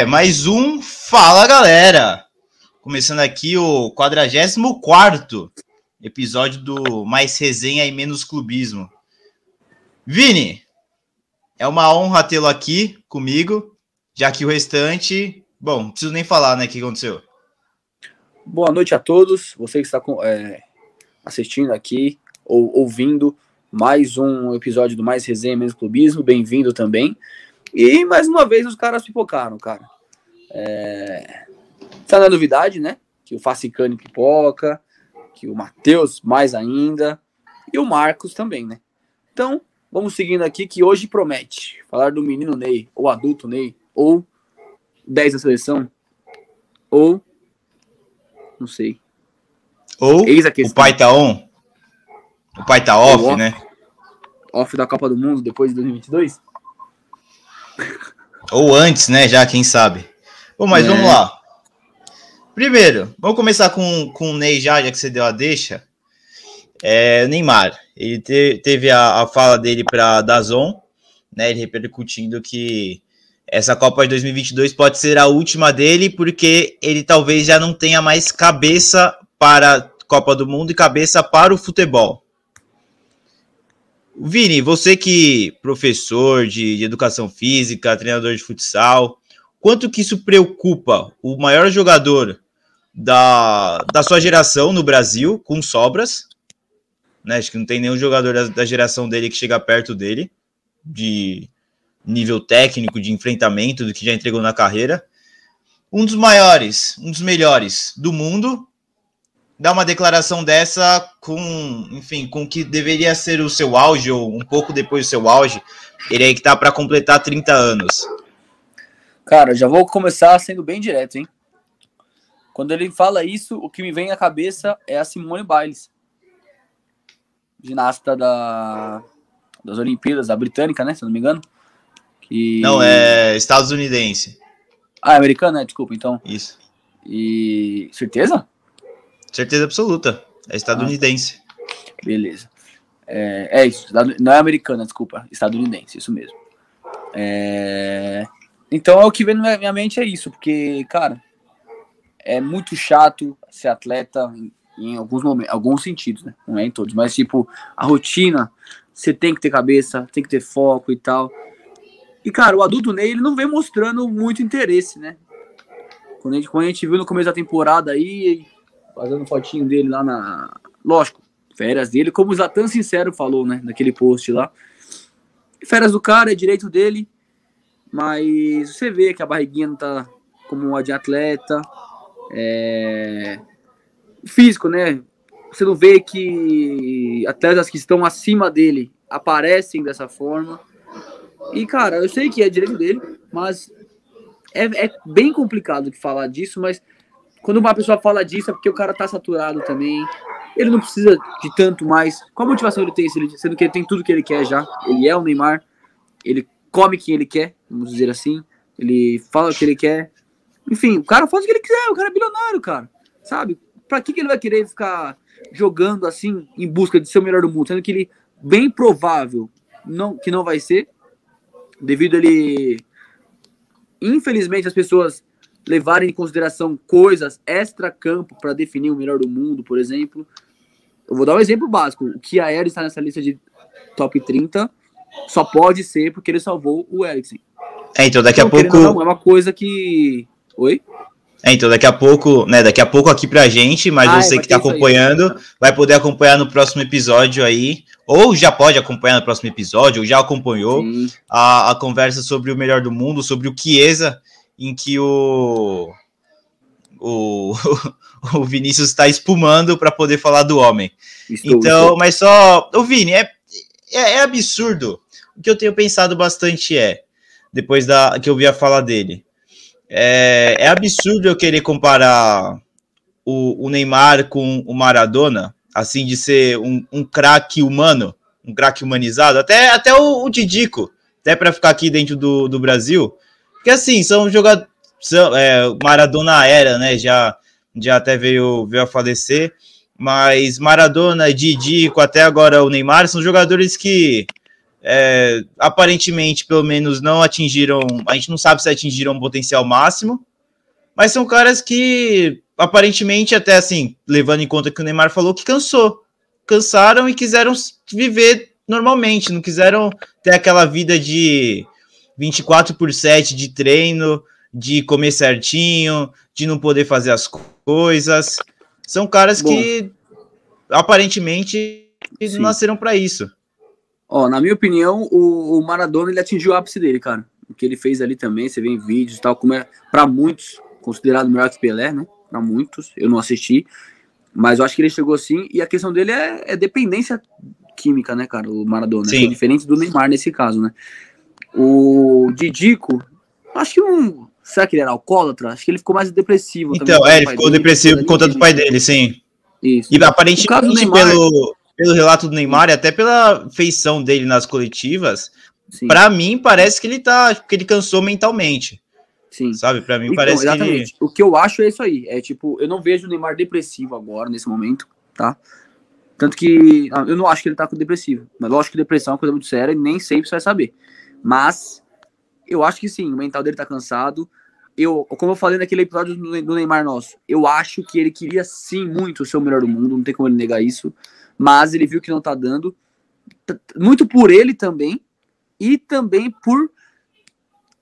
É, mais um Fala Galera! Começando aqui o 44 episódio do Mais Resenha e Menos Clubismo. Vini, é uma honra tê-lo aqui comigo, já que o restante. Bom, não preciso nem falar, né? O que aconteceu. Boa noite a todos, você que está é, assistindo aqui ou ouvindo mais um episódio do Mais Resenha e Menos Clubismo, bem-vindo também. E mais uma vez os caras pipocaram, cara. É... Tá na novidade, né? Que o Facicane pipoca, que o Matheus mais ainda, e o Marcos também, né? Então, vamos seguindo aqui que hoje promete falar do menino Ney, ou adulto Ney, ou 10 da seleção, ou não sei. Ou o pai tá on? O pai tá off, off, né? Off da Copa do Mundo depois de 2022? Ou antes, né? Já, quem sabe. Bom, mas é. vamos lá. Primeiro, vamos começar com, com o Ney já, já que você deu a deixa. É, Neymar, ele te, teve a, a, fala dele para Dazon, né? Ele repercutindo que essa Copa de 2022 pode ser a última dele, porque ele talvez já não tenha mais cabeça para a Copa do Mundo e cabeça para o futebol. Vini, você que professor de, de, educação física, treinador de futsal, quanto que isso preocupa o maior jogador da, da sua geração no Brasil, com sobras? Né, acho que não tem nenhum jogador da, da geração dele que chega perto dele, de nível técnico, de enfrentamento, do que já entregou na carreira. Um dos maiores, um dos melhores do mundo, dar uma declaração dessa com, enfim, com o que deveria ser o seu auge, ou um pouco depois do seu auge, ele aí que tá para completar 30 anos. Cara, já vou começar sendo bem direto, hein? Quando ele fala isso, o que me vem à cabeça é a Simone Biles, ginasta da, das Olimpíadas, da britânica, né? Se não me engano. Que... Não, é estadunidense. Ah, é americana, né? Desculpa, então. Isso. E. Certeza? Certeza absoluta. É estadunidense. Ah, beleza. É, é, isso. Não é americana, desculpa. Estadunidense, isso mesmo. É... Então é o que vem na minha mente é isso, porque, cara, é muito chato ser atleta em, em alguns momentos, alguns sentidos, né? Não é em todos, mas tipo, a rotina, você tem que ter cabeça, tem que ter foco e tal. E, cara, o adulto Ney, ele não vem mostrando muito interesse, né? Quando a gente, quando a gente viu no começo da temporada aí, fazendo fotinho dele lá na. Lógico, férias dele, como o Zatan Sincero falou, né? Naquele post lá. Férias do cara, é direito dele. Mas você vê que a barriguinha não tá como uma de atleta. É... Físico, né? Você não vê que atletas que estão acima dele aparecem dessa forma. E, cara, eu sei que é direito dele, mas é, é bem complicado falar disso, mas quando uma pessoa fala disso é porque o cara tá saturado também. Ele não precisa de tanto mais. Qual motivação ele tem, sendo que ele tem tudo que ele quer já? Ele é o Neymar, ele come quem ele quer, vamos dizer assim. Ele fala o que ele quer. Enfim, o cara faz o que ele quiser, o cara é bilionário, cara. Sabe? Pra que, que ele vai querer ficar jogando assim em busca de ser o melhor do mundo? Sendo que ele, bem provável não, que não vai ser, devido a ele. Infelizmente, as pessoas levarem em consideração coisas extra-campo para definir o melhor do mundo, por exemplo. Eu vou dar um exemplo básico. O que a está nessa lista de top 30 só pode ser porque ele salvou o Eriksen. É, então daqui então, a pouco. Não, é uma coisa que. Oi? É, então daqui a pouco, né, daqui a pouco aqui pra gente, mas ah, você que tá acompanhando aí, vai poder acompanhar no próximo episódio aí, ou já pode acompanhar no próximo episódio, ou já acompanhou a, a conversa sobre o melhor do mundo, sobre o Chiesa, em que o, o, o Vinícius está espumando para poder falar do homem. Estou, então, estou. mas só. O Vini, é, é, é, absurdo. O que eu tenho pensado bastante é, depois da que eu vi a fala dele, é, é absurdo eu querer comparar o, o, Neymar com o Maradona, assim, de ser um, um craque humano, um craque humanizado, até, até o, o Didico, até para ficar aqui dentro do, do Brasil porque assim, são jogadores. É, Maradona era, né? Já, já até veio, veio a falecer. Mas Maradona, Didico, até agora o Neymar, são jogadores que é, aparentemente, pelo menos, não atingiram. A gente não sabe se atingiram o potencial máximo, mas são caras que, aparentemente, até assim, levando em conta que o Neymar falou que cansou. Cansaram e quiseram viver normalmente, não quiseram ter aquela vida de 24 por 7 de treino, de comer certinho, de não poder fazer as coisas. São caras Bom, que aparentemente sim. nasceram para isso. Ó, na minha opinião, o, o, Maradona ele atingiu o ápice dele, cara. O que ele fez ali também, você vê em vídeos e tal, como é para muitos considerado melhor que Pelé, né? Para muitos, eu não assisti, mas eu acho que ele chegou assim. E a questão dele é, é dependência química, né, cara? O Maradona, Sim. é diferente do Neymar nesse caso, né? O Didico, acho que um. Será que ele era alcoólatra? Acho que ele ficou mais depressivo. Então, é, ele ficou dele, depressivo por conta do pai dele, sim. Isso. E aparentemente, Neymar, pelo, pelo relato do Neymar e até pela feição dele nas coletivas, para mim parece que ele tá, que ele cansou mentalmente. Sim. Sabe, para mim então, parece exatamente. que ele... O que eu acho é isso aí, é tipo, eu não vejo o Neymar depressivo agora nesse momento, tá? Tanto que eu não acho que ele tá com depressivo, mas lógico que depressão é uma coisa muito séria e nem sempre você vai saber. Mas eu acho que sim, o mental dele tá cansado. Eu, como eu falei naquele episódio do Neymar nosso, eu acho que ele queria sim muito ser o melhor do mundo, não tem como ele negar isso mas ele viu que não está dando, muito por ele também, e também por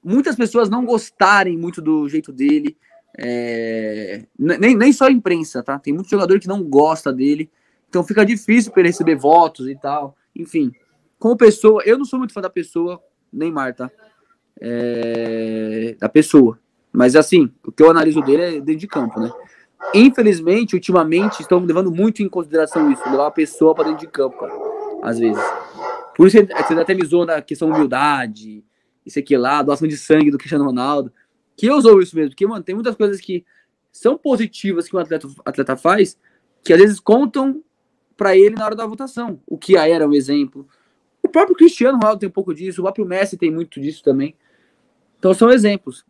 muitas pessoas não gostarem muito do jeito dele, é, nem, nem só a imprensa, tá? Tem muito jogador que não gosta dele, então fica difícil para ele receber votos e tal. Enfim, como pessoa, eu não sou muito fã da pessoa, Neymar, tá? É, da pessoa. Mas assim, o que eu analiso dele é dentro de campo, né? Infelizmente, ultimamente, estão levando muito em consideração isso, levar a pessoa para dentro de campo, cara, às vezes. Por isso você até me zoou na questão humildade, isso aqui lá, doação de sangue do Cristiano Ronaldo, que eu usou isso mesmo, porque, mano, tem muitas coisas que são positivas que um atleta, atleta faz, que às vezes contam para ele na hora da votação. O que era um exemplo. O próprio Cristiano Ronaldo tem um pouco disso, o próprio Messi tem muito disso também. Então são exemplos.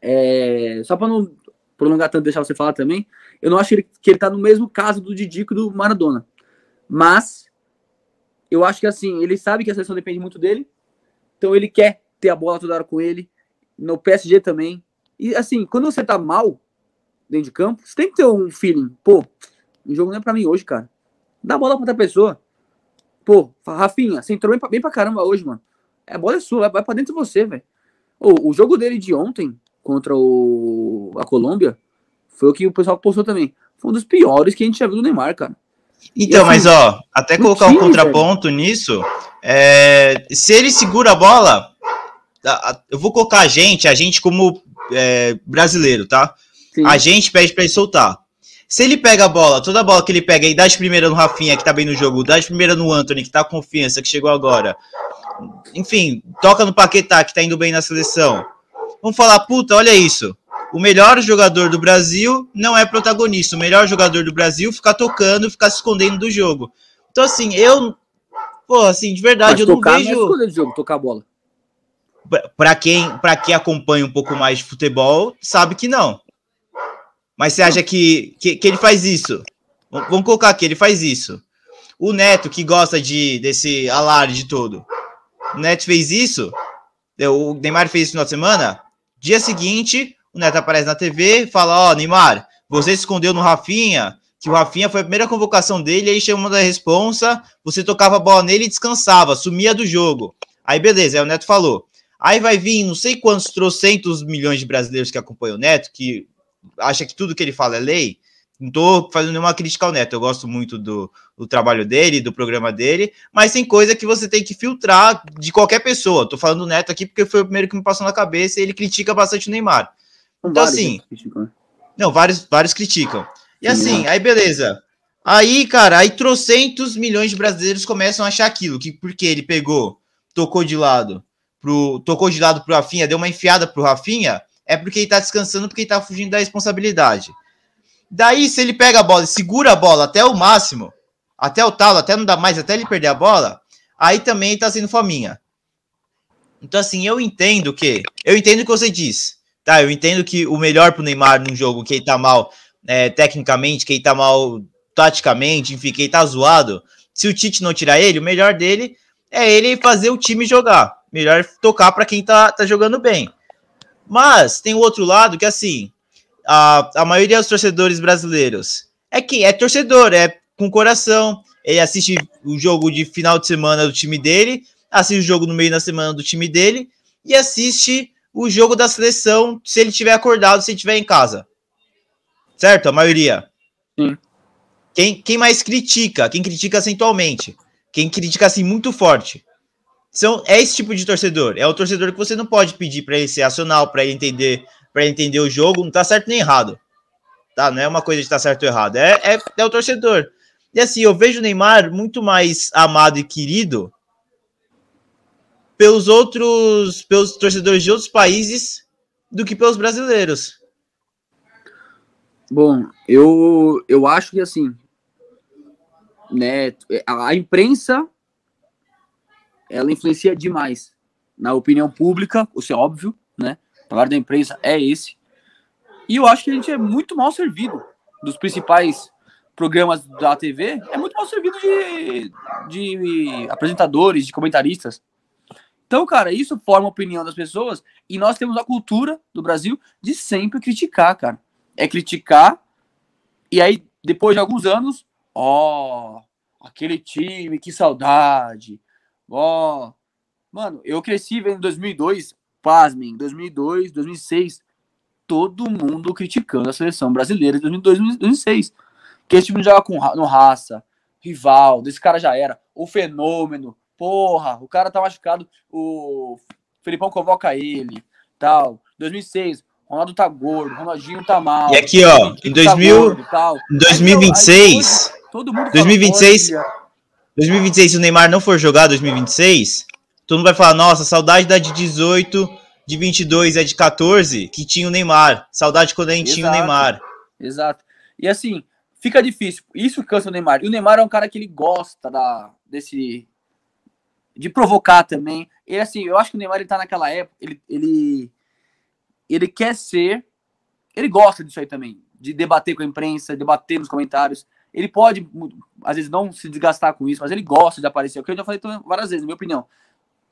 É, só para não prolongar tanto, deixar você falar também, eu não acho que ele, que ele tá no mesmo caso do Didico do Maradona. Mas eu acho que assim, ele sabe que a seleção depende muito dele, então ele quer ter a bola toda hora com ele, no PSG também. E assim, quando você tá mal dentro de campo, você tem que ter um feeling, pô, o jogo não é para mim hoje, cara. Dá a bola pra outra pessoa. Pô, Rafinha, você entrou bem pra, bem pra caramba hoje, mano. É, a bola é sua, vai, vai pra dentro de você, velho. O, o jogo dele de ontem, contra o, a Colômbia, foi o que o pessoal postou também. Foi um dos piores que a gente já viu do Neymar, cara. Então, assim, mas ó, até colocar time, um contraponto velho. nisso, é, se ele segura a bola, eu vou colocar a gente, a gente como é, brasileiro, tá? Sim. A gente pede para ele soltar. Se ele pega a bola, toda a bola que ele pega e dá de primeira no Rafinha, que tá bem no jogo, dá de primeira no Anthony, que tá com confiança, que chegou agora. Enfim, toca no Paquetá, que tá indo bem na seleção vão falar, puta, olha isso. O melhor jogador do Brasil não é protagonista. O melhor jogador do Brasil fica tocando, fica se escondendo do jogo. Então, assim, eu. Pô, assim, de verdade, Mas eu não vejo. Não é do jogo, tocar a bola. Para quem, pra quem acompanha um pouco mais de futebol, sabe que não. Mas você acha que, que, que ele faz isso? Vamos colocar aqui, ele faz isso. O Neto, que gosta de desse alarde todo. O Neto fez isso. O Neymar fez isso no final de semana. Dia seguinte, o Neto aparece na TV e fala: Ó, oh, Neymar, você se escondeu no Rafinha, que o Rafinha foi a primeira convocação dele, aí chamou da responsa, você tocava a bola nele e descansava, sumia do jogo. Aí beleza, aí o Neto falou. Aí vai vir não sei quantos trocentos milhões de brasileiros que acompanham o Neto, que acha que tudo que ele fala é lei, não tô fazendo nenhuma crítica ao Neto, eu gosto muito do, do, trabalho dele, do programa dele, mas tem coisa que você tem que filtrar de qualquer pessoa. Tô falando do Neto aqui porque foi o primeiro que me passou na cabeça e ele critica bastante o Neymar. Então, assim. Né? Não, vários, vários criticam. E assim, aí beleza. Aí, cara, aí trocentos milhões de brasileiros começam a achar aquilo, que porque ele pegou, tocou de lado, pro, tocou de lado pro Rafinha, deu uma enfiada pro Rafinha, é porque ele tá descansando, porque ele tá fugindo da responsabilidade. Daí, se ele pega a bola e segura a bola até o máximo, até o talo, até não dá mais, até ele perder a bola, aí também tá sendo fominha. Então, assim, eu entendo que. Eu entendo o que você diz. Tá, eu entendo que o melhor pro Neymar num jogo que ele tá mal é, tecnicamente, que ele tá mal taticamente, enfim, que ele tá zoado. Se o Tite não tirar ele, o melhor dele é ele fazer o time jogar. Melhor tocar para quem tá, tá jogando bem. Mas tem o outro lado que, assim, a, a maioria dos torcedores brasileiros é que é torcedor, é com coração. Ele assiste o jogo de final de semana do time dele, assiste o jogo no meio da semana do time dele e assiste o jogo da seleção se ele tiver acordado, se ele estiver em casa. Certo? A maioria. Sim. Quem, quem mais critica? Quem critica acentualmente? Quem critica assim muito forte? São, é esse tipo de torcedor. É o torcedor que você não pode pedir para ele ser acional, para ele entender, para entender o jogo, não tá certo nem errado. Tá? Não é uma coisa de estar tá certo ou errado. É, é, é o torcedor. E assim, eu vejo o Neymar muito mais amado e querido pelos outros, pelos torcedores de outros países do que pelos brasileiros. Bom, eu, eu acho que assim, né, a imprensa ela influencia demais na opinião pública, isso é óbvio, né? O trabalho da imprensa é esse. E eu acho que a gente é muito mal servido dos principais programas da TV, é muito mal servido de, de apresentadores, de comentaristas. Então, cara, isso forma a opinião das pessoas e nós temos a cultura do Brasil de sempre criticar, cara. É criticar e aí, depois de alguns anos, ó, oh, aquele time, que saudade. Ó, mano, eu cresci vendo 2002, pasmem, 2002, 2006, todo mundo criticando a seleção brasileira de 2002, 2006. Que esse time joga com, no raça, rival, desse cara já era, o fenômeno, porra, o cara tá machucado, o Felipão convoca ele, tal. 2006, Ronaldo tá gordo, Ronaldinho tá mal. E aqui, ó, em 2000, tá gordo, 2026, aí, todo mundo 2026, 2026, se o Neymar não for jogar 2026, todo mundo vai falar, nossa, saudade da de 18, de 22 é de 14, que tinha o Neymar. Saudade quando a gente Exato. tinha o Neymar. Exato. E assim, fica difícil. Isso cansa o Neymar. E o Neymar é um cara que ele gosta da, desse. de provocar também. Ele, assim, eu acho que o Neymar ele tá naquela época, ele, ele, ele quer ser. Ele gosta disso aí também. De debater com a imprensa, debater nos comentários. Ele pode, às vezes, não se desgastar com isso, mas ele gosta de aparecer. O que eu já falei várias vezes, na minha opinião.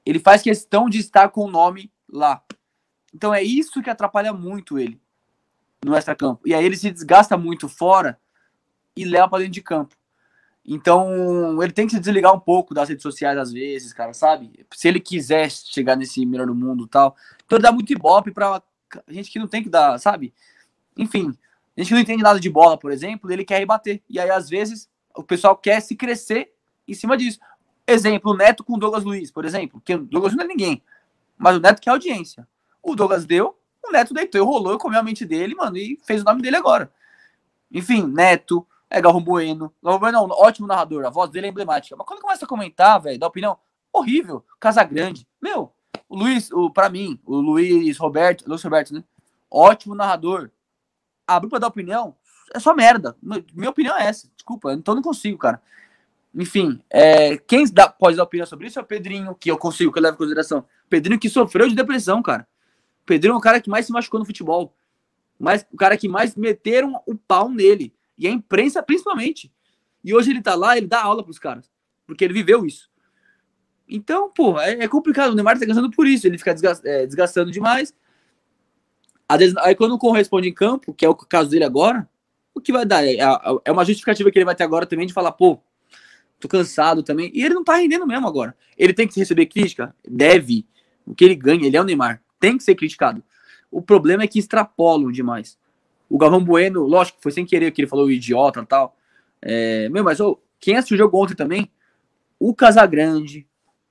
Ele faz questão de estar com o nome lá. Então é isso que atrapalha muito ele no extra-campo. E aí ele se desgasta muito fora e leva para dentro de campo. Então, ele tem que se desligar um pouco das redes sociais às vezes, cara, sabe? Se ele quiser chegar nesse melhor do mundo e tal. Então, ele dá muito ibope pra gente que não tem que dar, sabe? Enfim, gente que não entende nada de bola, por exemplo, ele quer rebater. E aí, às vezes, o pessoal quer se crescer em cima disso. Exemplo, o Neto com o Douglas Luiz, por exemplo. Que o Douglas não é ninguém. Mas o Neto quer audiência. O Douglas deu, o Neto deitou, rolou, comeu a mente dele, mano, e fez o nome dele agora. Enfim, Neto, é Galvão Bueno. Galvão Bueno é um ótimo narrador, a voz dele é emblemática. Mas quando começa a comentar, velho, dá opinião, horrível. Casa Grande. Meu, o Luiz, o, pra mim, o Luiz Roberto, Luiz Roberto, né? Ótimo narrador. Abriu pra dar opinião, é só merda. Minha opinião é essa. Desculpa, então não consigo, cara. Enfim, é, quem dá, pode dar opinião sobre isso é o Pedrinho, que eu consigo, que eu levo em consideração. Pedrinho que sofreu de depressão, cara. Pedrinho é o cara que mais se machucou no futebol. Mas, o cara que mais meteram o pau nele. E a imprensa, principalmente. E hoje ele tá lá, ele dá aula pros caras. Porque ele viveu isso. Então, pô, é, é complicado. O Neymar tá cansando por isso. Ele fica desgastando, é, desgastando demais. Às vezes, aí quando corresponde em campo, que é o caso dele agora, o que vai dar? É, é uma justificativa que ele vai ter agora também de falar, pô, tô cansado também. E ele não tá rendendo mesmo agora. Ele tem que receber crítica? Deve. O que ele ganha, ele é o Neymar. Tem que ser criticado. O problema é que extrapolam demais. O Galvão Bueno, lógico, foi sem querer que ele falou idiota e tal. É, meu, mas quem assistiu o jogo ontem também, o Casagrande,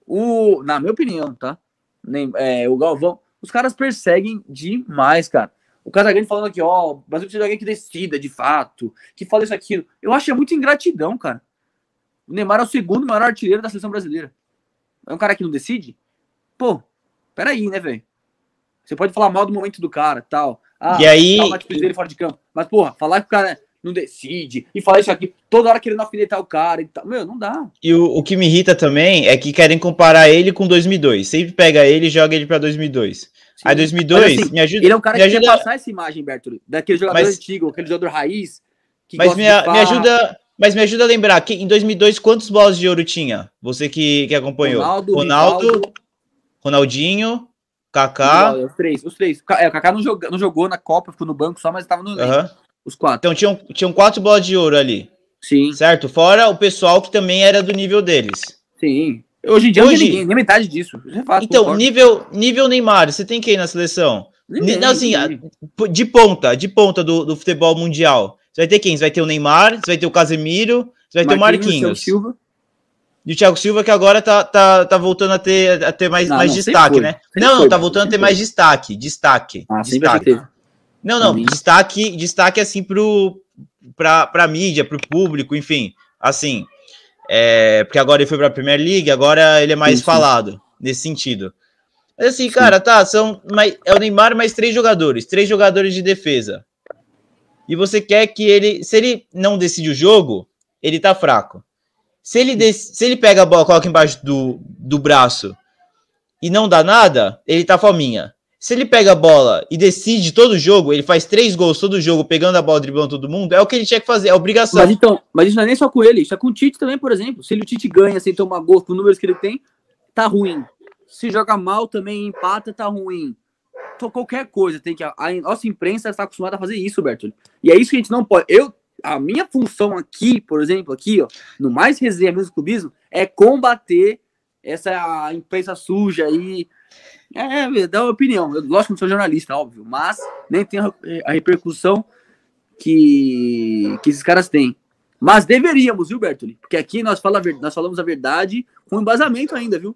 o, na minha opinião, tá? Nem, é, o Galvão, os caras perseguem demais, cara. O Casagrande falando aqui, ó, o Brasil precisa de alguém que decida de fato, que fale isso aquilo. Eu acho que é muita ingratidão, cara. O Neymar é o segundo maior artilheiro da seleção brasileira. É um cara que não decide? Pô, peraí, né, velho? Você pode falar mal do momento do cara tal. Ah, e aí. Tá dele fora de campo. Mas, porra, falar que o cara não decide e falar isso aqui, toda hora querendo alfinetar o cara e tal. Meu, não dá. E o, o que me irrita também é que querem comparar ele com 2002. Sempre pega ele e joga ele pra 2002. Sim. Aí 2002, mas, assim, me ajuda. Ele é um cara que ajuda... quer passar essa imagem, Berto, daquele jogador mas, antigo, aquele jogador raiz. mas me, me ajuda Mas me ajuda a lembrar, que em 2002, quantos bolas de ouro tinha? Você que, que acompanhou. Ronaldo, Ronaldo Ronaldinho, Kaká. Os três, os três. É, o Kaká não, joga, não jogou na Copa, ficou no banco só, mas estava no uhum. Os quatro. Então tinham, tinham quatro bolas de ouro ali. Sim. Certo? Fora o pessoal que também era do nível deles. Sim. Hoje em dia Hoje, ninguém, nem metade disso. É fácil, então, nível, nível Neymar, você tem quem na seleção? Ninguém, não, assim, de ponta, de ponta do, do futebol mundial. Você vai ter quem? Você vai ter o Neymar, você vai ter o Casemiro, você vai ter o Marquinhos. Silva. E o Thiago Silva que agora tá, tá, tá voltando a ter, a ter mais, não, mais não, destaque, né? Não, tá voltando a ter mais destaque. Destaque. Ah, destaque. Não, não, destaque, destaque assim pro, pra, pra mídia, pro público, enfim. Assim, é, porque agora ele foi pra Premier League, agora ele é mais falado nesse sentido. Mas assim, sim. cara, tá, são mais, é o Neymar mais três jogadores, três jogadores de defesa. E você quer que ele, se ele não decide o jogo, ele tá fraco. Se ele, se ele pega a bola, coloca embaixo do, do braço e não dá nada, ele tá fominha. Se ele pega a bola e decide todo o jogo, ele faz três gols todo jogo, pegando a bola, driblando todo mundo, é o que ele tinha que fazer, é obrigação. Mas então, mas isso não é nem só com ele, isso é com o Tite também, por exemplo. Se ele, o Tite ganha sem tomar gol com os números que ele tem, tá ruim. Se joga mal também, empata, tá ruim. Então, qualquer coisa, tem que. A, a nossa imprensa está acostumada a fazer isso, Bertoli. E é isso que a gente não pode. Eu a minha função aqui, por exemplo, aqui, ó, no mais resenha mesmo clubismo, é combater essa imprensa suja aí. É, é dar opinião. Eu, lógico que não sou jornalista, óbvio, mas nem tem a, a repercussão que, que esses caras têm. Mas deveríamos, viu, Bertoli? Porque aqui nós, fala, nós falamos a verdade com embasamento ainda, viu?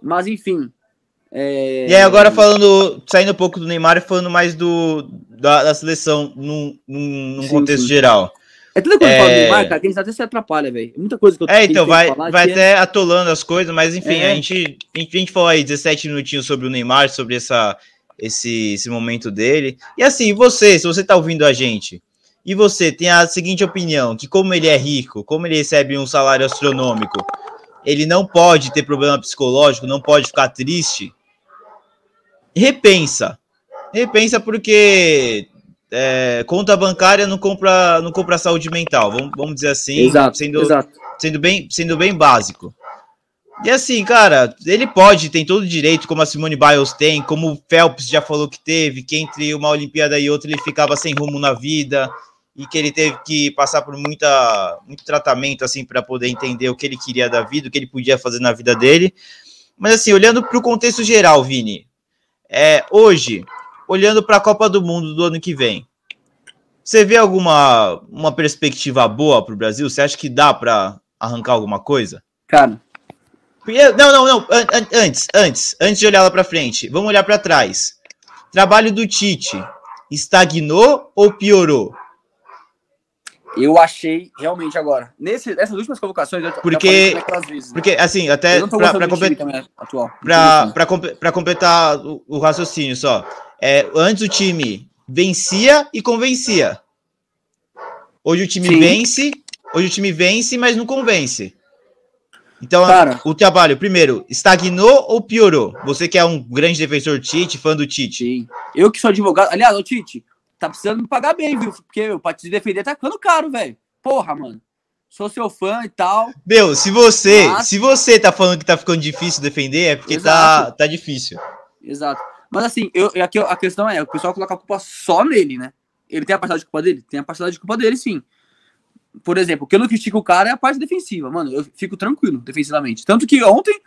Mas enfim, é... E aí, agora falando, saindo um pouco do Neymar e falando mais do, da, da seleção num, num, num sim, contexto sim. geral. É tudo quando é... fala do Neymar, cara, que a gente até se atrapalha, velho. Muita coisa que eu É, então, vai, vai até é... atolando as coisas, mas enfim, é. a, gente, a, gente, a gente falou aí 17 minutinhos sobre o Neymar, sobre essa, esse, esse momento dele. E assim, você, se você tá ouvindo a gente, e você tem a seguinte opinião, que como ele é rico, como ele recebe um salário astronômico, ele não pode ter problema psicológico, não pode ficar triste, repensa. Repensa porque é, conta bancária não compra, não compra saúde mental, vamos, vamos dizer assim, exato, sendo, exato. Sendo, bem, sendo bem básico. E assim, cara, ele pode, tem todo o direito, como a Simone Biles tem, como o Phelps já falou que teve, que entre uma Olimpíada e outra ele ficava sem rumo na vida e que ele teve que passar por muita, muito tratamento assim para poder entender o que ele queria da vida, o que ele podia fazer na vida dele. Mas assim, olhando para o contexto geral, Vini, é, hoje, olhando para a Copa do Mundo do ano que vem, você vê alguma uma perspectiva boa para o Brasil? Você acha que dá para arrancar alguma coisa? Cara. Não, não, não. Antes, antes, antes de olhar lá para frente, vamos olhar para trás. Trabalho do Tite estagnou ou piorou? Eu achei realmente agora. Nesse, nessas últimas convocações, eu porque, vezes, né? porque assim, até para completar, para completar o, o, raciocínio só. É, antes o time vencia e convencia. Hoje o time Sim. vence, hoje o time vence, mas não convence. Então, Cara, o trabalho, primeiro, estagnou ou piorou? Você que é um grande defensor Tite, fã do Tite. Sim. Eu que sou advogado. Aliás, o Tite, tá precisando me pagar bem, viu? Porque meu, pra te defender tá ficando caro, velho. Porra, mano. Sou seu fã e tal. Meu, se você, mas... se você tá falando que tá ficando difícil defender, é porque tá, tá difícil. Exato. Mas assim, eu, aqui a questão é, o pessoal coloca a culpa só nele, né? Ele tem a parcela de culpa dele? Tem a parcela de culpa dele, sim. Por exemplo, o que eu não critico o cara é a parte defensiva, mano. Eu fico tranquilo defensivamente. Tanto que ontem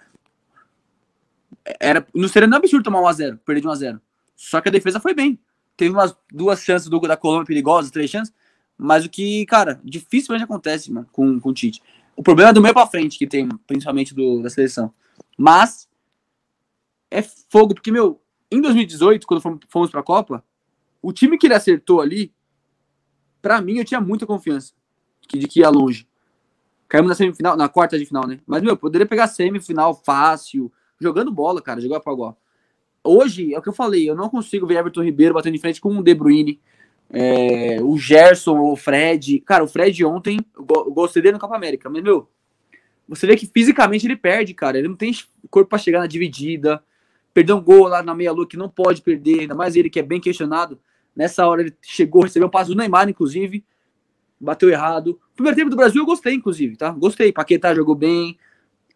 era, não seria nem absurdo tomar 1x0, perder de 1x0. Só que a defesa foi bem teve umas duas chances do, da Colômbia perigosas, três chances, mas o que, cara, dificilmente acontece, mano, com, com o Tite. O problema é do meio pra frente que tem, principalmente do, da seleção. Mas é fogo, porque, meu, em 2018, quando fomos, pra Copa, o time que ele acertou ali, para mim, eu tinha muita confiança de que ia longe. Caímos na semifinal, na quarta de final, né? Mas, meu, poderia pegar semifinal fácil, jogando bola, cara, jogar pra igual hoje, é o que eu falei, eu não consigo ver Everton Ribeiro batendo de frente com o De Bruyne, é, o Gerson, o Fred. Cara, o Fred ontem, eu gostei dele no Copa América, mas, meu, você vê que fisicamente ele perde, cara. Ele não tem corpo para chegar na dividida. Perdeu um gol lá na meia-lua que não pode perder, ainda mais ele que é bem questionado. Nessa hora ele chegou, recebeu um passo do Neymar, inclusive. bateu errado. Primeiro tempo do Brasil eu gostei, inclusive, tá? Gostei. Paquetá jogou bem.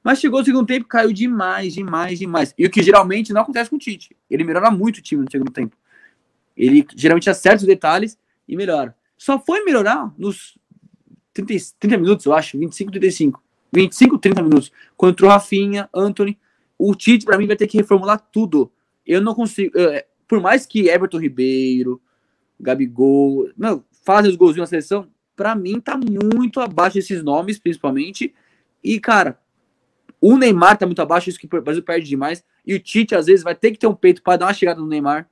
Mas chegou o segundo tempo, caiu demais, demais, demais. E o que geralmente não acontece com o Tite. Ele melhora muito o time no segundo tempo. Ele geralmente acerta os detalhes e melhora. Só foi melhorar nos 30, 30 minutos, eu acho, 25, 35. 25, 30 minutos. Quando entrou Rafinha, Anthony, o Tite, para mim, vai ter que reformular tudo. Eu não consigo. Eu, é, por mais que Everton Ribeiro, Gabigol, não, fazem os golzinhos na seleção, para mim tá muito abaixo desses nomes, principalmente. E, cara, o Neymar tá muito abaixo, isso que o Brasil perde demais. E o Tite, às vezes, vai ter que ter um peito para dar uma chegada no Neymar.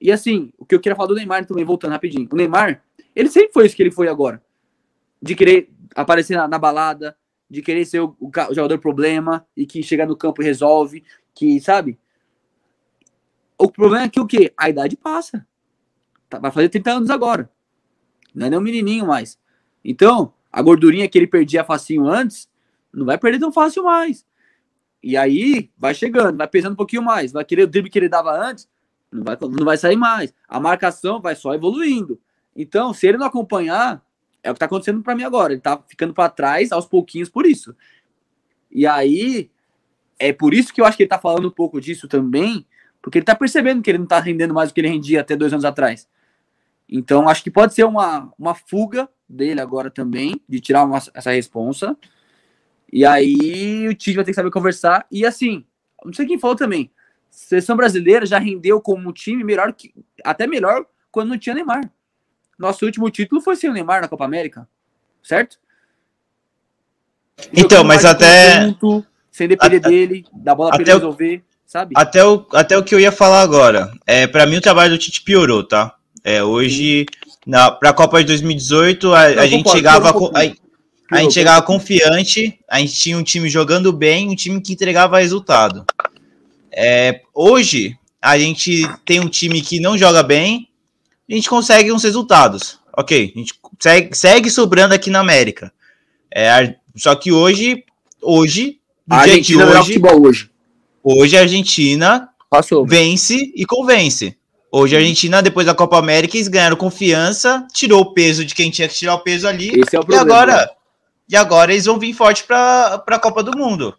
E assim, o que eu queria falar do Neymar também, voltando rapidinho. O Neymar, ele sempre foi isso que ele foi agora. De querer aparecer na, na balada, de querer ser o, o, o, jogador problema e que chega no campo e resolve, que, sabe? O problema é que o quê? A idade passa. Tá, vai fazer 30 anos agora. Não é nem um menininho mais. Então, a gordurinha que ele perdia facinho antes, não vai perder tão fácil mais. E aí, vai chegando, vai pesando um pouquinho mais. Vai querer o drible que ele dava antes, não vai, não vai sair mais. A marcação vai só evoluindo. Então, se ele não acompanhar, é o que está acontecendo para mim agora. Ele está ficando para trás aos pouquinhos por isso. E aí, é por isso que eu acho que ele está falando um pouco disso também, porque ele está percebendo que ele não está rendendo mais do que ele rendia até dois anos atrás. Então, acho que pode ser uma, uma fuga dele agora também, de tirar uma, essa responsa. E aí o Tite vai ter que saber conversar. E assim, não sei quem falou também. Seleção brasileira já rendeu como time melhor que. Até melhor quando não tinha Neymar. Nosso último título foi sem o Neymar na Copa América. Certo? Então, mas até. Junto, sem depender até, dele, da bola pra ele resolver, sabe? Até o, até o que eu ia falar agora. É, para mim o trabalho do Tite piorou, tá? É, hoje, na, pra Copa de 2018, a, a gente chegava. Com, a, a gente chegava confiante, a gente tinha um time jogando bem, um time que entregava resultado. É, hoje, a gente tem um time que não joga bem, a gente consegue uns resultados. Ok, a gente segue, segue sobrando aqui na América. É, só que hoje, hoje, a Argentina de hoje, hoje, hoje a Argentina Passou. vence e convence. Hoje a Argentina, depois da Copa América, eles ganharam confiança, tirou o peso de quem tinha que tirar o peso ali. É o problema, e agora, e agora eles vão vir forte para a Copa do Mundo.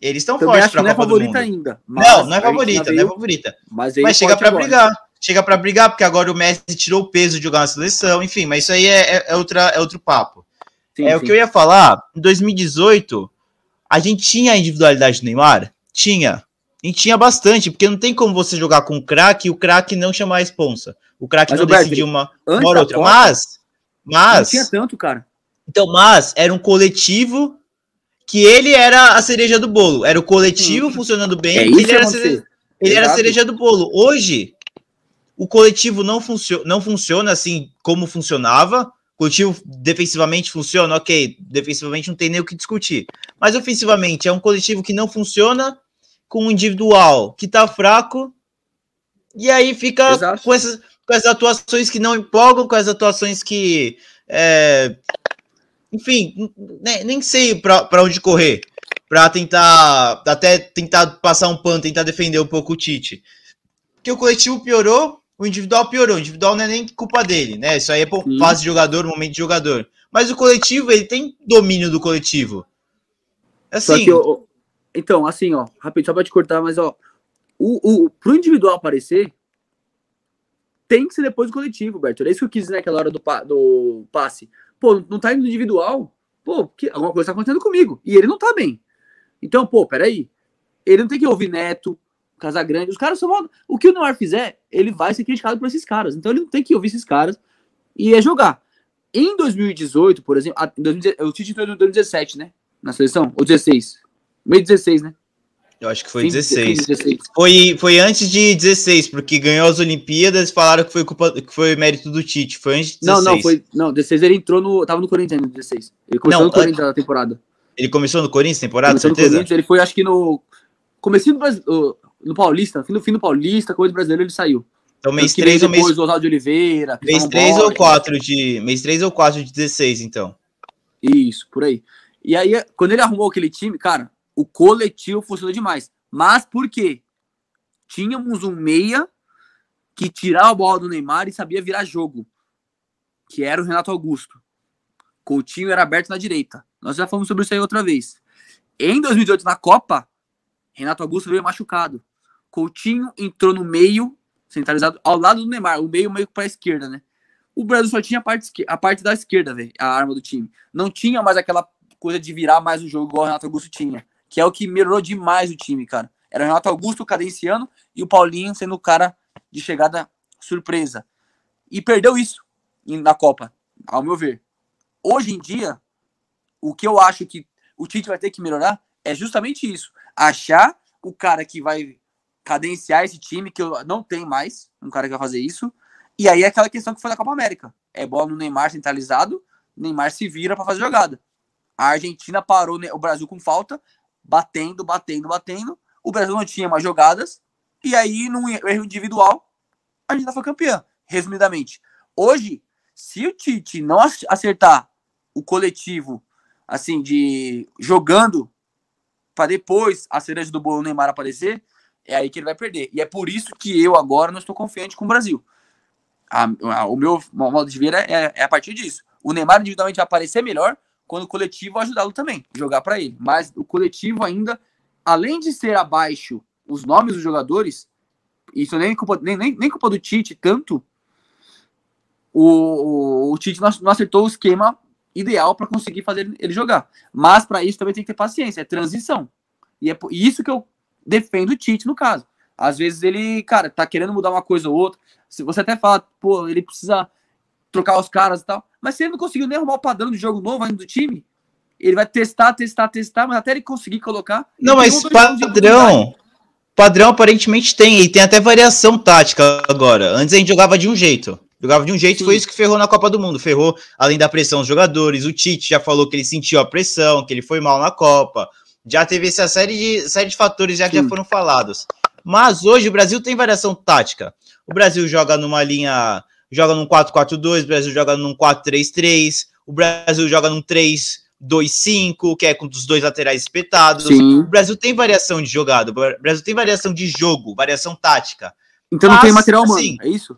Eles estão fortes para a é Copa do Mundo. Ainda, não, não é favorita, veio, não é favorita. Mas, mas chega para brigar. Chega para brigar, porque agora o Messi tirou o peso de jogar na seleção, enfim, mas isso aí é, é, é outra, é outro papo. Sim, é sim. o que eu ia falar, em 2018, a gente tinha a individualidade do Neymar? Tinha. Gente tinha bastante, porque não tem como você jogar com o craque e o craque não chamar a responsa. O craque não decidiu uma, uma ou outra. Mas, mas. Não tinha tanto, cara. Então, mas era um coletivo que ele era a cereja do bolo. Era o coletivo hum. funcionando bem. É ele era, cereja, ele era a cereja do bolo. Hoje, o coletivo não, funcio não funciona assim como funcionava. O coletivo defensivamente funciona, ok. Defensivamente não tem nem o que discutir. Mas ofensivamente é um coletivo que não funciona com um individual que tá fraco. E aí fica com essas, com essas atuações que não empolgam, com as atuações que é, enfim, nem, nem sei para onde correr. Para tentar, até tentar passar um pano, tentar defender um pouco o Tite. Porque o coletivo piorou, o individual piorou. O individual não é nem culpa dele, né? Isso aí é por fase de jogador, momento de jogador. Mas o coletivo, ele tem domínio do coletivo. Assim. Então, assim, ó, rapidinho, só pra te cortar, mas ó, o, o, pro individual aparecer, tem que ser depois do coletivo, Berto. É isso que eu quis naquela hora do, do passe. Pô, não tá indo individual. Pô, que, alguma coisa tá acontecendo comigo. E ele não tá bem. Então, pô, peraí. Ele não tem que ouvir Neto, Casagrande. Os caras são. O que o Neymar fizer, ele vai ser criticado por esses caras. Então ele não tem que ouvir esses caras e é jogar. Em 2018, por exemplo, em 2017, o Tite entrou em 2017, né? Na seleção? Ou 16? Meio 16, né? Eu acho que foi 16. 16. Foi, foi antes de 16, porque ganhou as Olimpíadas e falaram que foi culpa, que foi mérito do Tite. Foi antes de 16. Não, não, foi. Não, 16 ele entrou no. Tava no Corinthians em 16. Ele começou não, no Corinthians na temporada. Ele começou no Corinthians temporada, começou certeza? No Corinthians, ele foi, acho que no. Comecinho do no Paulista, fim do fim do Paulista, coisa brasileira, ele saiu. Então, mês 3 ou mês. Depois, Oswaldo de Oliveira. Mês 3 ou 4 de. Mês 3 ou 4 de 16, então. Isso, por aí. E aí, quando ele arrumou aquele time, cara, o coletivo funcionou demais. Mas por quê? Tínhamos um meia que tirava a bola do Neymar e sabia virar jogo, que era o Renato Augusto. Coutinho era aberto na direita. Nós já falamos sobre isso aí outra vez. Em 2018, na Copa, Renato Augusto veio machucado. Coutinho entrou no meio, centralizado, ao lado do Neymar, o meio meio para a esquerda, né? O Brasil só tinha a parte, a parte da esquerda, a arma do time. Não tinha mais aquela coisa de virar mais o jogo igual o Renato Augusto tinha, que é o que melhorou demais o time, cara. Era o Renato Augusto cadenciando e o Paulinho sendo o cara de chegada surpresa. E perdeu isso na Copa, ao meu ver. Hoje em dia, o que eu acho que o Tite vai ter que melhorar é justamente isso. Achar o cara que vai cadenciar esse time, que eu não tenho mais, um cara que vai fazer isso. E aí é aquela questão que foi da Copa América. É bola no Neymar centralizado, Neymar se vira para fazer jogada. A Argentina parou o Brasil com falta, batendo, batendo, batendo. O Brasil não tinha mais jogadas. E aí, num erro individual, a Argentina foi campeã. Resumidamente. Hoje, se o Tite não acertar o coletivo, assim, de jogando para depois a cereja do bolo Neymar aparecer, é aí que ele vai perder. E é por isso que eu agora não estou confiante com o Brasil. A, a, o meu modo de ver é, é, a partir disso. O Neymar individualmente vai aparecer melhor quando o coletivo ajudá-lo também, jogar para ele. Mas o coletivo ainda, além de ser abaixo os nomes dos jogadores, isso nem culpa, nem, nem, nem culpa do Tite tanto, o, o, o Tite não, não acertou o esquema ideal para conseguir fazer ele jogar. Mas para isso também tem que ter paciência, é transição. E é isso que eu defendo o Tite no caso. Às vezes ele, cara, tá querendo mudar uma coisa ou outra. Se você até fala, pô, ele precisa trocar os caras e tal. Mas se ele não conseguiu nem arrumar o padrão de jogo novo ainda do time, ele vai testar, testar, testar, mas até ele conseguir colocar. Não, mas padrão. Padrão aparentemente tem, e tem até variação tática agora. Antes a gente jogava de um jeito. Jogava de um jeito, Sim. foi isso que ferrou na Copa do Mundo. Ferrou, além da pressão dos jogadores. O Tite já falou que ele sentiu a pressão, que ele foi mal na Copa. Já teve essa série de, série de fatores já que já foram falados. Mas hoje o Brasil tem variação tática. O Brasil joga numa linha, joga num 4-4-2, o Brasil joga num 4-3-3, o Brasil joga num 3-2-5, que é com os dois laterais espetados. Sim. O Brasil tem variação de jogada, o Brasil tem variação de jogo, variação tática. Então mas, não tem material humano, assim, é isso?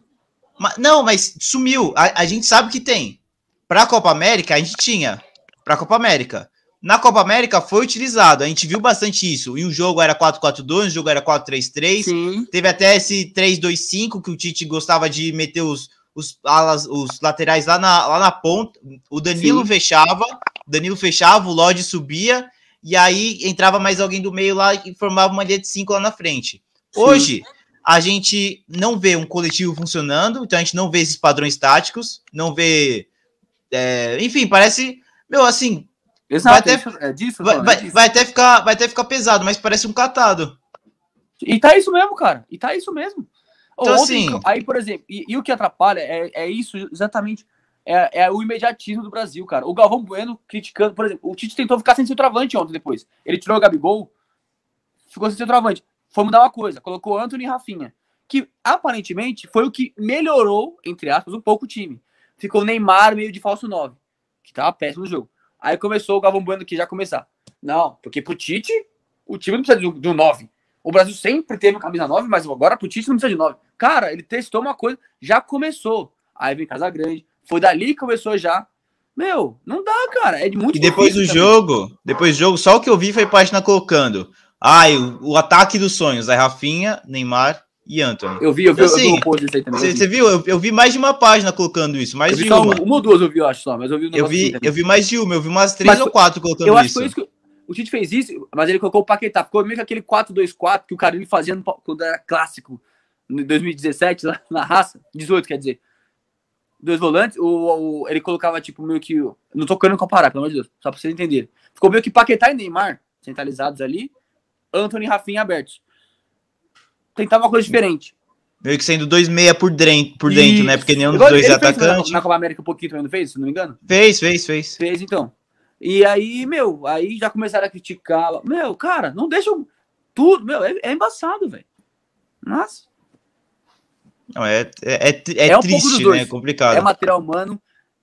Mas, não, mas sumiu. A, a gente sabe que tem. Para a Copa América, a gente tinha. Para a Copa América. Na Copa América foi utilizado, a gente viu bastante isso. E o jogo era 4-4-2, o jogo era 4-3-3. Teve até esse 3-2-5 que o Tite gostava de meter os, os, alas, os laterais lá na, lá na ponta. O Danilo Sim. fechava, o Danilo fechava, o Lodge subia, e aí entrava mais alguém do meio lá e formava uma linha de 5 lá na frente. Sim. Hoje, a gente não vê um coletivo funcionando, então a gente não vê esses padrões táticos, não vê. É, enfim, parece. Meu, assim, Exato, vai até, é disso, vai, vai, vai, até ficar, vai até ficar pesado, mas parece um catado. E tá isso mesmo, cara. E tá isso mesmo. Então, Ontem, assim... Aí, por exemplo, e, e, o que atrapalha é, é isso exatamente. É, é, o imediatismo do Brasil, cara. O Galvão Bueno criticando, por exemplo, o Tite tentou ficar sem centroavante ontem depois. Ele tirou o Gabigol, ficou sem centroavante. Foi mudar uma coisa, colocou Anthony e Rafinha. Que aparentemente foi o que melhorou, entre aspas, um pouco o time. Ficou o Neymar meio de falso 9, que tava péssimo no jogo. Aí começou o Galvão Bueno que já começar. Não, porque pro Tite, o time não precisa de um 9. O Brasil sempre teve camisa 9, mas agora pro Tite não precisa de 9. Cara, ele testou uma coisa, já começou. Aí vem Casa Grande, foi dali que começou já. Meu, não dá, cara. É de muito E depois do jogo, depois do jogo, só o que eu vi foi página colocando. Ai, o, o ataque dos sonhos, aí Rafinha, Neymar e Anthony. Eu vi, eu vi, então, assim, eu vi um post aí também. Você viu? Eu, eu, vi mais de uma página colocando isso, mais de uma. Uma ou duas eu vi, eu acho só, mas eu vi um Eu vi, eu vi mais de uma, eu vi umas três mas, ou quatro colocando eu isso. Eu acho que foi isso que o Tite fez isso, mas ele colocou o Paquetá, ficou meio que aquele 4-2-4 que o Carilli fazia no, quando era clássico, em 2017, lá na raça, 18 quer dizer. Dois volantes, o, o, ele colocava tipo meio que. Não tô querendo comparar, pelo amor de Deus, só pra vocês entenderem. Ficou meio que Paquetá e Neymar centralizados ali, Anthony e Rafinha abertos. Tentava uma coisa diferente. Meio que sendo dois meia por dentro, por dentro né? Porque nenhum dos dois é atacante. Na, na Copa América um pouquinho também não fez, se não me engano? Fez, fez, fez. Fez, então. E aí, meu, aí já começaram a criticar. Meu, cara, não deixa tudo, meu, é, é embaçado, velho. Nossa. Não, é, é, é, é, é um triste, né? É complicado. É material humano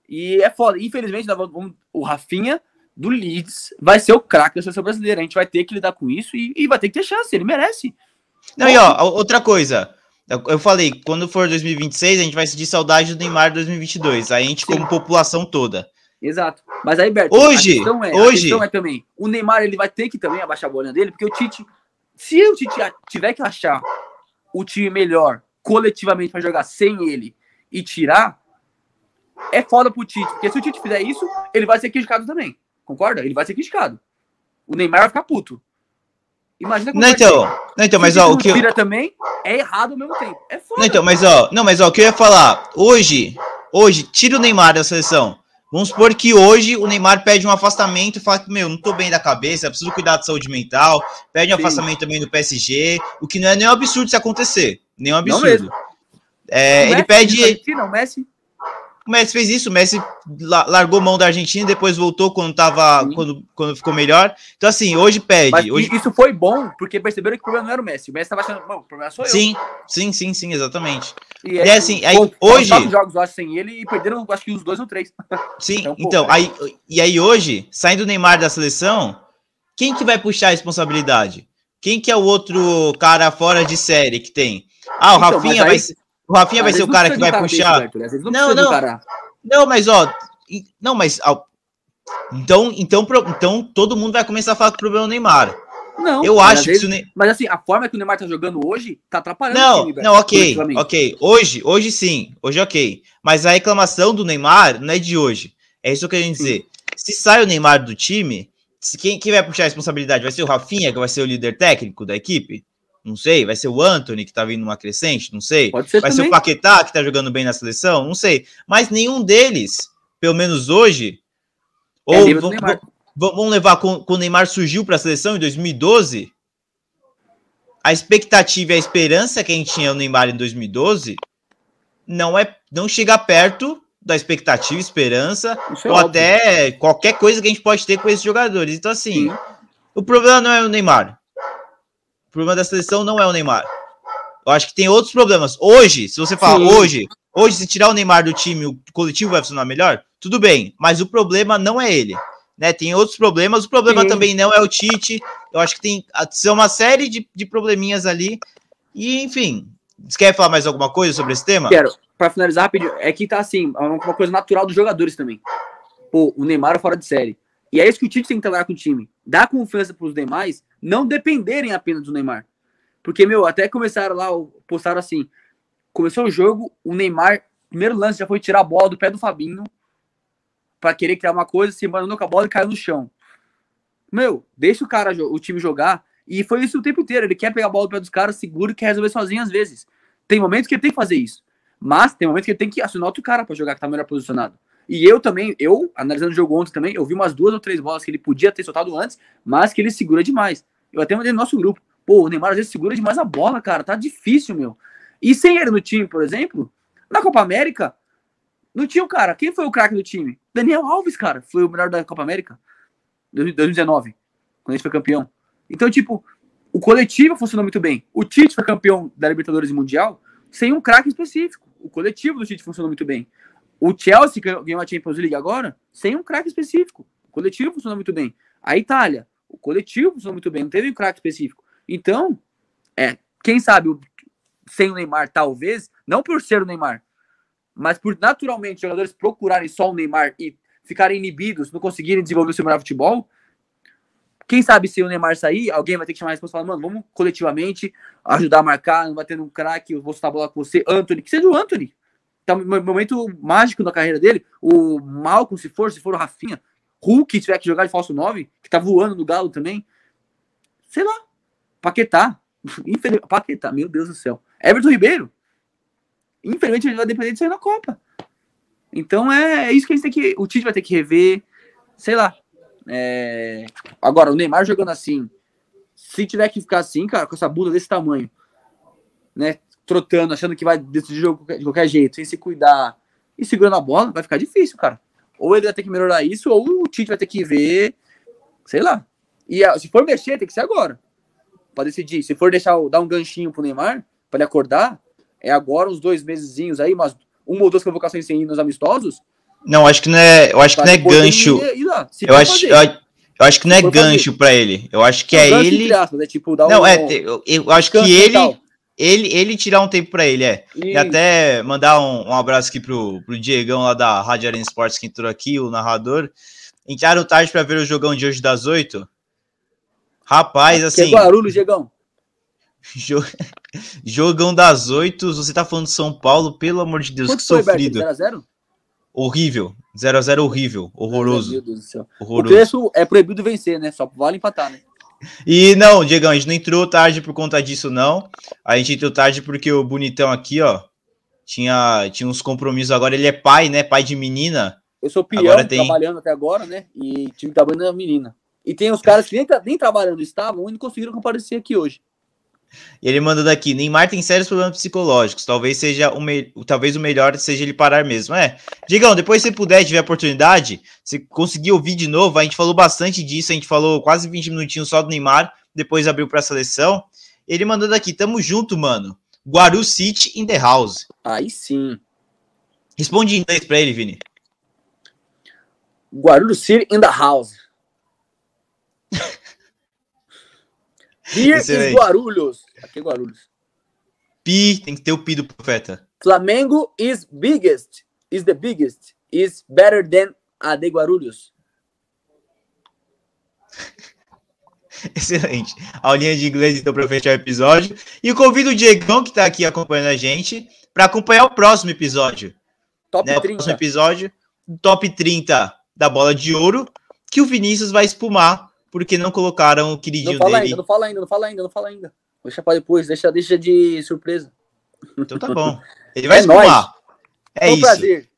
e é foda. Infelizmente, vamos, o Rafinha do Leeds vai ser o craque da seleção brasileira. A gente vai ter que lidar com isso e, e vai ter que ter chance. Ele merece. Não, e ó, outra coisa. Eu falei, quando for 2026, a gente vai sentir saudade do Neymar 2022. Aí a gente, como população toda. Exato. Mas aí, Berto, hoje, é, hoje... É também, o Neymar ele vai ter que também abaixar a bolinha dele, porque o Tite, se o Tite tiver que achar o time melhor coletivamente para jogar sem ele e tirar, é foda pro Tite, porque se o Tite fizer isso, ele vai ser criticado também. Concorda? Ele vai ser criticado. O Neymar vai ficar puto. Imagina como não, então, não, então, mas ó, o que eu... também é errado ao mesmo tempo. É foda. Não, então, mas ó, não, mas ó, o que eu ia falar, hoje, hoje, tira o Neymar da seleção. Vamos supor que hoje o Neymar pede um afastamento e fala que, meu, não tô bem da cabeça, preciso cuidar da saúde mental, pede um Sim. afastamento também do PSG, o que não é nem um absurdo se acontecer. Nem um absurdo. É, ele Messi, pede. Não, Messi o Messi fez isso, o Messi largou mão da Argentina, depois voltou quando tava, quando, quando ficou melhor. Então, assim, hoje pede. Mas hoje... Isso foi bom, porque perceberam que o problema não era o Messi. O Messi tava achando, o problema sou eu. Sim, sim, sim, sim, exatamente. E, é, assim, aí, hoje. jogos, eu acho, sem ele e perderam, acho que os dois ou três. Sim, é então, pouco, aí, e aí hoje, saindo o Neymar da seleção, quem que vai puxar a responsabilidade? Quem que é o outro cara fora de série que tem? Ah, o então, Rafinha aí, vai ser. O Rafinha vai ser o cara que vai puxar. não, não. Não, mas ó, não, mas ó, então, então, então todo mundo vai começar a falar que o problema é o Neymar. Não, eu acho vezes, que ne... Mas assim, a forma que o Neymar tá jogando hoje tá atrapalhando não, time, Não, ok, ok. Hoje, hoje sim, hoje ok. Mas a reclamação do Neymar não é de hoje. É isso que eu quero dizer. Se sai o Neymar do time, quem, quem vai puxar a responsabilidade? Vai ser o Rafinha, que vai ser o líder técnico da equipe? Não sei. Vai ser o Anthony, que tá vindo numa crescente? Não sei. Vai também. ser o Paquetá, que tá jogando bem na seleção? Não sei. Mas nenhum deles, pelo menos hoje, é ou vamos levar com, com o Neymar surgiu para a seleção em 2012. A expectativa e a esperança que a gente tinha no Neymar em 2012 não é não chega perto da expectativa, esperança, é ou óbvio. até qualquer coisa que a gente pode ter com esses jogadores. Então, assim, Sim. o problema não é o Neymar. O problema da seleção não é o Neymar. Eu acho que tem outros problemas. Hoje, se você falar Sim. hoje, hoje, se tirar o Neymar do time, o coletivo vai funcionar melhor, tudo bem. Mas o problema não é ele. Né? Tem outros problemas. O problema Sim. também não é o Tite. Eu acho que tem são uma série de, de probleminhas ali. E, enfim. Você quer falar mais alguma coisa sobre esse tema? Quero. Para finalizar rapidinho, é que tá assim, é uma coisa natural dos jogadores também. Pô, o Neymar é fora de série. E é isso que o Tite tem que trabalhar com o time. Dar confiança para os demais não dependerem apenas do Neymar. Porque, meu, até começaram lá, postaram assim: começou o jogo, o Neymar, primeiro lance já foi tirar a bola do pé do Fabinho para querer criar uma coisa, se abandonou com a bola e caiu no chão. Meu, deixa o cara, o time jogar. E foi isso o tempo inteiro. Ele quer pegar a bola do pé dos caras, seguro quer resolver sozinho às vezes. Tem momentos que ele tem que fazer isso. Mas tem momentos que ele tem que acionar outro cara para jogar que tá melhor posicionado. E eu também, eu, analisando o jogo ontem também, eu vi umas duas ou três bolas que ele podia ter soltado antes, mas que ele segura demais. Eu até mandei no nosso grupo. Pô, o Neymar às vezes segura demais a bola, cara. Tá difícil, meu. E sem ele no time, por exemplo, na Copa América, não tinha o cara. Quem foi o craque do time? Daniel Alves, cara. Foi o melhor da Copa América. 2019, quando a gente foi campeão. Então, tipo, o coletivo funcionou muito bem. O Tite foi campeão da Libertadores e Mundial sem um craque específico. O coletivo do Tite funcionou muito bem. O Chelsea ganhou a Champions League agora sem um craque específico. O coletivo funcionou muito bem. A Itália, o coletivo funcionou muito bem, não teve um craque específico. Então, é, quem sabe sem o Neymar, talvez, não por ser o Neymar, mas por naturalmente jogadores procurarem só o Neymar e ficarem inibidos, não conseguirem desenvolver o seu melhor futebol. Quem sabe se o Neymar sair, alguém vai ter que chamar a resposta e falar, mano, vamos coletivamente ajudar a marcar, não vai ter um craque, eu vou soltar a bola com você, Anthony, que seja o Anthony tá um momento mágico na carreira dele. O Malcolm, se for, se for o Rafinha, Hulk, se tiver que jogar de falso 9, que tá voando no Galo também. Sei lá. Paquetá. Paquetá, meu Deus do céu. Everton Ribeiro. Infelizmente, ele vai depender de sair na Copa. Então é, é, isso que a gente tem que. O Tite vai ter que rever. Sei lá. É... Agora, o Neymar jogando assim. Se tiver que ficar assim, cara, com essa bunda desse tamanho, né? Trotando, achando que vai decidir o jogo de qualquer jeito, sem se cuidar e segurando a bola, vai ficar difícil, cara. Ou ele vai ter que melhorar isso, ou o Tite vai ter que ver, sei lá. E se for mexer, tem que ser agora. Pra decidir. Se for deixar dar um ganchinho pro Neymar, para ele acordar, é agora uns dois mesezinhos aí, mas uma ou duas convocações sem ir nos amistosos. Não, acho que não é, eu acho que não é gancho. Ir, ir lá, eu acho, eu, eu, acho que não é gancho para ele. Eu acho que é, é ele. Aspas, é tipo, dar não, um, é, eu, eu acho que ele ele, ele tirar um tempo para ele, é. E... e até mandar um, um, abraço aqui pro, pro Diegão lá da Rádio Arena Esportes que entrou aqui, o narrador. Entraram tarde para ver o jogão de hoje das oito. Rapaz, assim. Que barulho, Diegão. Jogão das oito, você tá falando de São Paulo, pelo amor de Deus, Quanto que foi, sofrido. 0x0? Horrível. 0x0 horrível. Horroroso. Meu Deus do céu. Horroroso. O preço é proibido vencer, né? Só vale empatar, né? E não, Diegão, a gente não entrou tarde por conta disso, não. A gente entrou tarde porque o bonitão aqui, ó, tinha, tinha uns compromissos. Agora ele é pai, né? Pai de menina. Eu sou peão, agora tem... trabalhando até agora, né? E tive trabalhando na menina. E tem os caras que nem, nem trabalhando estavam e não conseguiram comparecer aqui hoje. E ele mandando aqui, Neymar tem sérios problemas psicológicos. Talvez seja o, me... talvez o melhor seja ele parar mesmo. É. Digão, depois se puder, tiver oportunidade, se conseguir ouvir de novo, a gente falou bastante disso, a gente falou quase 20 minutinhos só do Neymar, depois abriu para a seleção. Ele mandando aqui, tamo junto, mano. Guaru City in the house. Aí sim. Responde em inglês para ele, Vini. Guarulhos City in the house. Excelente. is Guarulhos. Aqui é Guarulhos. Pi, tem que ter o pi do profeta. Flamengo is biggest. Is the biggest. Is better than a de Guarulhos. Excelente. Aulinha de inglês, então, para fechar o episódio. E convido o Diegão, que está aqui acompanhando a gente, para acompanhar o próximo episódio. Top né? 30. O próximo episódio, top 30 da bola de ouro, que o Vinícius vai espumar porque não colocaram o queridinho não fala dele. Ainda, não fala ainda, não fala ainda, não fala ainda. Deixa pra depois, deixa, deixa de surpresa. Então tá bom. Ele vai é espumar. É isso. prazer.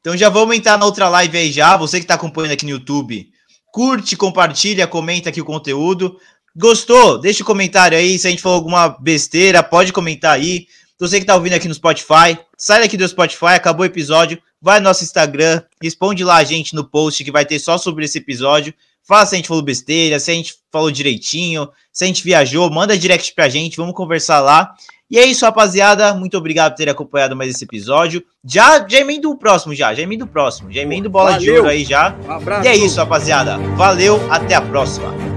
Então já vamos entrar na outra live aí já. Você que tá acompanhando aqui no YouTube, curte, compartilha, comenta aqui o conteúdo. Gostou? Deixa o um comentário aí. Se a gente falou alguma besteira, pode comentar aí. Você que tá ouvindo aqui no Spotify, sai daqui do Spotify, acabou o episódio, vai no nosso Instagram, responde lá a gente no post que vai ter só sobre esse episódio. Fala se a gente falou besteira, se a gente falou direitinho, se a gente viajou, manda direct pra gente, vamos conversar lá. E é isso, rapaziada. Muito obrigado por ter acompanhado mais esse episódio. Já, já emendo o próximo, já. Já emendo o próximo. Já emendo bola Valeu. de ouro aí já. Um. E é isso, rapaziada. Valeu, até a próxima.